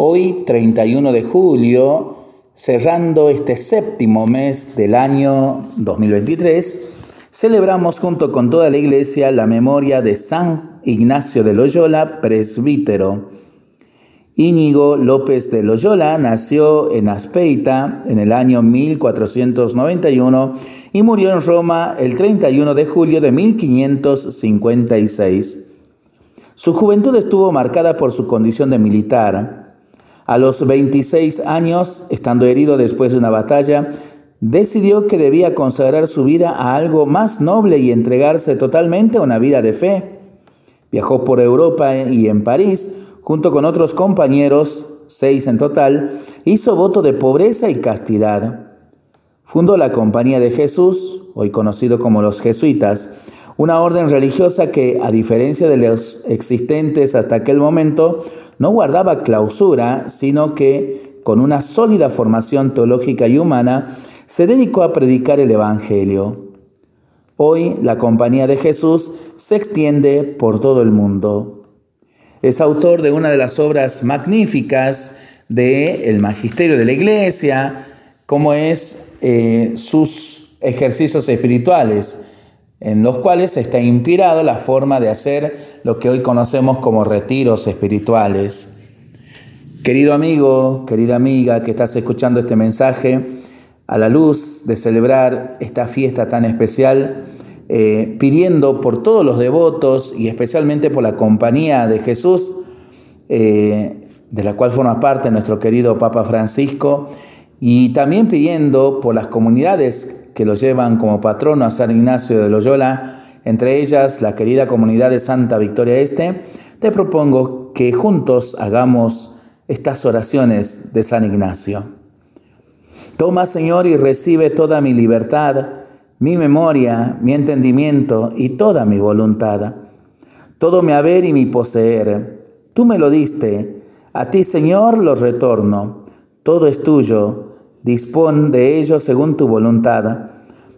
Hoy, 31 de julio, cerrando este séptimo mes del año 2023, celebramos junto con toda la iglesia la memoria de San Ignacio de Loyola, presbítero. Íñigo López de Loyola nació en Aspeita en el año 1491 y murió en Roma el 31 de julio de 1556. Su juventud estuvo marcada por su condición de militar. A los 26 años, estando herido después de una batalla, decidió que debía consagrar su vida a algo más noble y entregarse totalmente a una vida de fe. Viajó por Europa y en París, junto con otros compañeros, seis en total, hizo voto de pobreza y castidad. Fundó la Compañía de Jesús, hoy conocido como los jesuitas, una orden religiosa que, a diferencia de los existentes hasta aquel momento, no guardaba clausura, sino que, con una sólida formación teológica y humana, se dedicó a predicar el Evangelio. Hoy la Compañía de Jesús se extiende por todo el mundo. Es autor de una de las obras magníficas del el magisterio de la Iglesia, como es eh, sus ejercicios espirituales en los cuales está inspirado la forma de hacer lo que hoy conocemos como retiros espirituales. Querido amigo, querida amiga que estás escuchando este mensaje, a la luz de celebrar esta fiesta tan especial, eh, pidiendo por todos los devotos y especialmente por la compañía de Jesús, eh, de la cual forma parte nuestro querido Papa Francisco, y también pidiendo por las comunidades que lo llevan como patrono a San Ignacio de Loyola, entre ellas la querida comunidad de Santa Victoria Este, te propongo que juntos hagamos estas oraciones de San Ignacio. Toma, Señor, y recibe toda mi libertad, mi memoria, mi entendimiento y toda mi voluntad, todo mi haber y mi poseer. Tú me lo diste, a ti, Señor, lo retorno. Todo es tuyo dispón de ello según tu voluntad.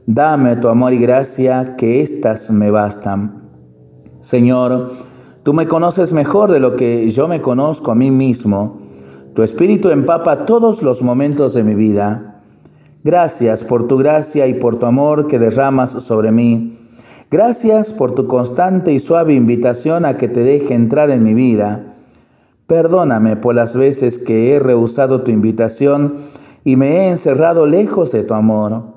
Dame tu amor y gracia, que éstas me bastan. Señor, tú me conoces mejor de lo que yo me conozco a mí mismo. Tu espíritu empapa todos los momentos de mi vida. Gracias por tu gracia y por tu amor que derramas sobre mí. Gracias por tu constante y suave invitación a que te deje entrar en mi vida. Perdóname por las veces que he rehusado tu invitación y me he encerrado lejos de tu amor.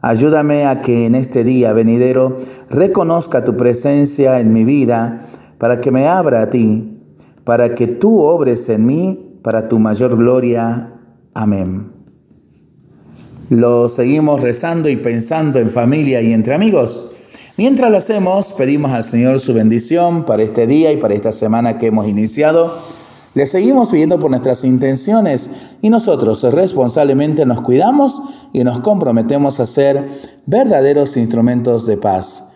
Ayúdame a que en este día venidero reconozca tu presencia en mi vida para que me abra a ti, para que tú obres en mí para tu mayor gloria. Amén. Lo seguimos rezando y pensando en familia y entre amigos. Mientras lo hacemos, pedimos al Señor su bendición para este día y para esta semana que hemos iniciado le seguimos pidiendo por nuestras intenciones y nosotros responsablemente nos cuidamos y nos comprometemos a ser verdaderos instrumentos de paz.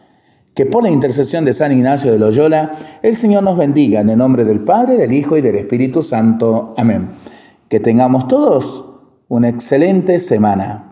Que por la intercesión de San Ignacio de Loyola, el Señor nos bendiga en el nombre del Padre, del Hijo y del Espíritu Santo. Amén. Que tengamos todos una excelente semana.